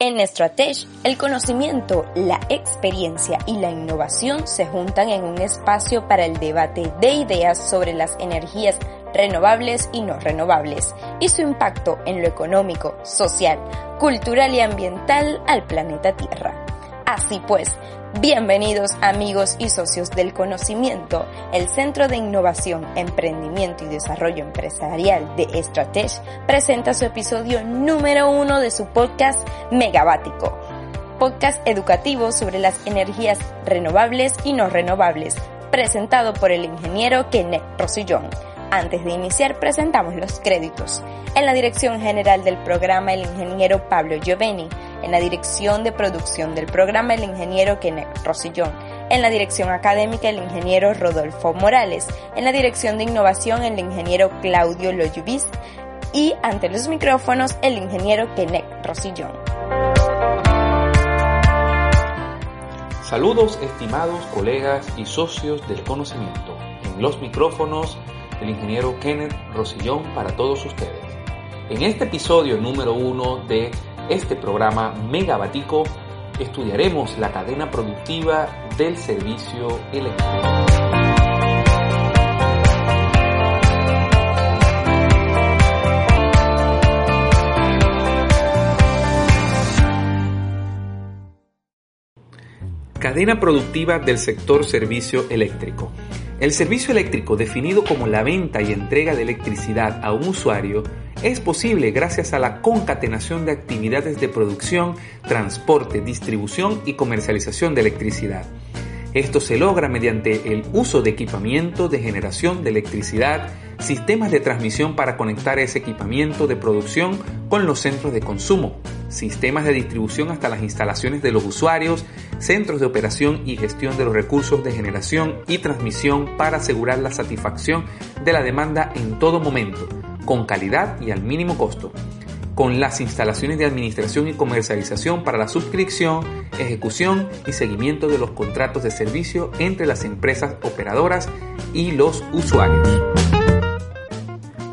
En Stratege, el conocimiento, la experiencia y la innovación se juntan en un espacio para el debate de ideas sobre las energías renovables y no renovables y su impacto en lo económico, social, cultural y ambiental al planeta Tierra. Así pues, bienvenidos amigos y socios del conocimiento, el Centro de Innovación, Emprendimiento y Desarrollo Empresarial de Stratege presenta su episodio número uno de su podcast Megabático, podcast educativo sobre las energías renovables y no renovables, presentado por el ingeniero Kenneth Rosillón. Antes de iniciar, presentamos los créditos. En la dirección general del programa, el ingeniero Pablo Giovanni en la dirección de producción del programa el ingeniero Kenneth Rosillón, en la dirección académica el ingeniero Rodolfo Morales, en la dirección de innovación el ingeniero Claudio Loyubis y ante los micrófonos el ingeniero Kenneth Rosillón. Saludos estimados colegas y socios del conocimiento. En los micrófonos el ingeniero Kenneth Rosillón para todos ustedes. En este episodio número uno de este programa megabatico estudiaremos la cadena productiva del servicio eléctrico. Cadena productiva del sector servicio eléctrico. El servicio eléctrico, definido como la venta y entrega de electricidad a un usuario, es posible gracias a la concatenación de actividades de producción, transporte, distribución y comercialización de electricidad. Esto se logra mediante el uso de equipamiento de generación de electricidad, sistemas de transmisión para conectar ese equipamiento de producción con los centros de consumo, sistemas de distribución hasta las instalaciones de los usuarios, centros de operación y gestión de los recursos de generación y transmisión para asegurar la satisfacción de la demanda en todo momento, con calidad y al mínimo costo con las instalaciones de administración y comercialización para la suscripción, ejecución y seguimiento de los contratos de servicio entre las empresas operadoras y los usuarios.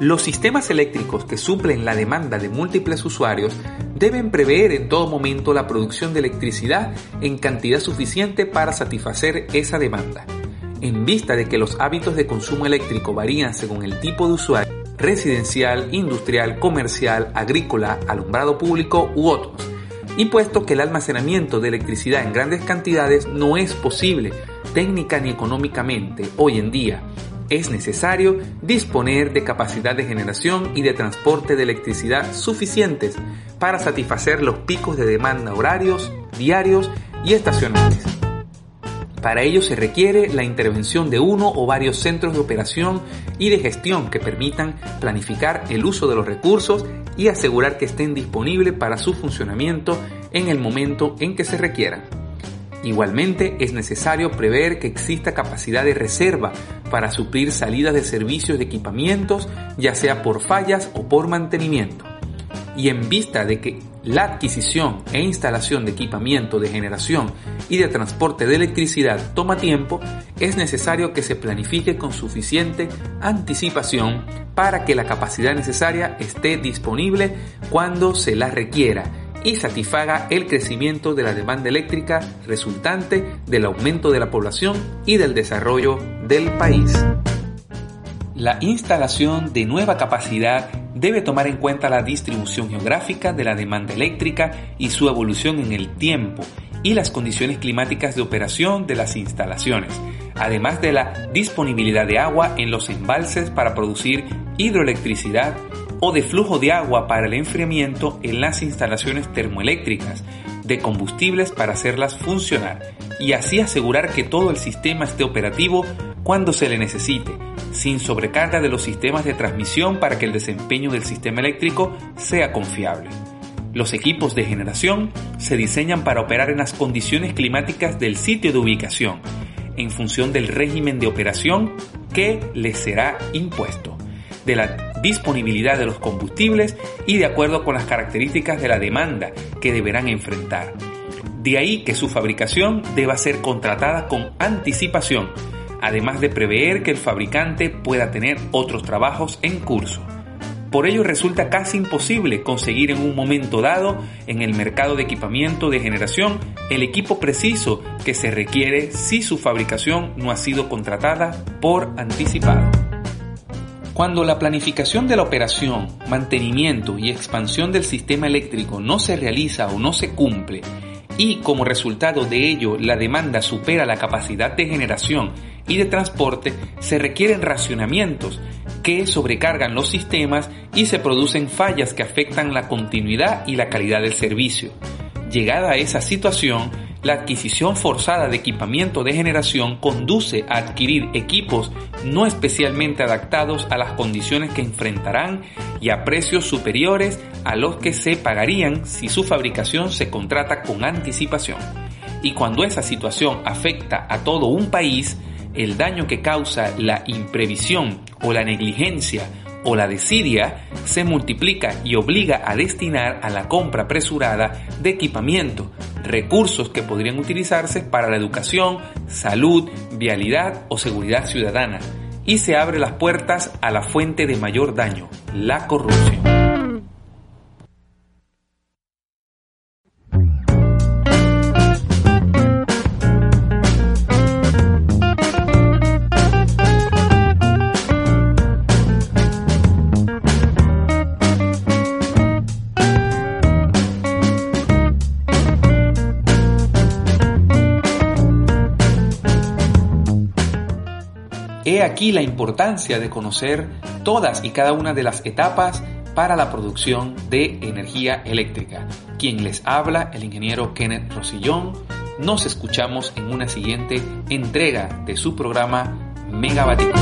Los sistemas eléctricos que suplen la demanda de múltiples usuarios deben prever en todo momento la producción de electricidad en cantidad suficiente para satisfacer esa demanda. En vista de que los hábitos de consumo eléctrico varían según el tipo de usuario, residencial, industrial, comercial, agrícola, alumbrado público u otros. Y puesto que el almacenamiento de electricidad en grandes cantidades no es posible técnica ni económicamente hoy en día, es necesario disponer de capacidad de generación y de transporte de electricidad suficientes para satisfacer los picos de demanda horarios, diarios y estacionales. Para ello se requiere la intervención de uno o varios centros de operación y de gestión que permitan planificar el uso de los recursos y asegurar que estén disponibles para su funcionamiento en el momento en que se requieran. Igualmente es necesario prever que exista capacidad de reserva para suplir salidas de servicios de equipamientos, ya sea por fallas o por mantenimiento y en vista de que la adquisición e instalación de equipamiento de generación y de transporte de electricidad toma tiempo, es necesario que se planifique con suficiente anticipación para que la capacidad necesaria esté disponible cuando se la requiera y satisfaga el crecimiento de la demanda eléctrica resultante del aumento de la población y del desarrollo del país. La instalación de nueva capacidad debe tomar en cuenta la distribución geográfica de la demanda eléctrica y su evolución en el tiempo y las condiciones climáticas de operación de las instalaciones, además de la disponibilidad de agua en los embalses para producir hidroelectricidad o de flujo de agua para el enfriamiento en las instalaciones termoeléctricas, de combustibles para hacerlas funcionar y así asegurar que todo el sistema esté operativo cuando se le necesite, sin sobrecarga de los sistemas de transmisión para que el desempeño del sistema eléctrico sea confiable. Los equipos de generación se diseñan para operar en las condiciones climáticas del sitio de ubicación, en función del régimen de operación que les será impuesto, de la disponibilidad de los combustibles y de acuerdo con las características de la demanda que deberán enfrentar. De ahí que su fabricación deba ser contratada con anticipación además de prever que el fabricante pueda tener otros trabajos en curso. por ello resulta casi imposible conseguir en un momento dado en el mercado de equipamiento de generación el equipo preciso que se requiere si su fabricación no ha sido contratada por anticipado. Cuando la planificación de la operación, mantenimiento y expansión del sistema eléctrico no se realiza o no se cumple y como resultado de ello la demanda supera la capacidad de generación y de transporte, se requieren racionamientos que sobrecargan los sistemas y se producen fallas que afectan la continuidad y la calidad del servicio. Llegada a esa situación, la adquisición forzada de equipamiento de generación conduce a adquirir equipos no especialmente adaptados a las condiciones que enfrentarán y a precios superiores a los que se pagarían si su fabricación se contrata con anticipación. Y cuando esa situación afecta a todo un país, el daño que causa la imprevisión o la negligencia o la desidia se multiplica y obliga a destinar a la compra apresurada de equipamiento, recursos que podrían utilizarse para la educación, salud, vialidad o seguridad ciudadana, y se abre las puertas a la fuente de mayor daño, la corrupción. He aquí la importancia de conocer todas y cada una de las etapas para la producción de energía eléctrica. Quien les habla, el ingeniero Kenneth Rosillón. Nos escuchamos en una siguiente entrega de su programa Megabatic.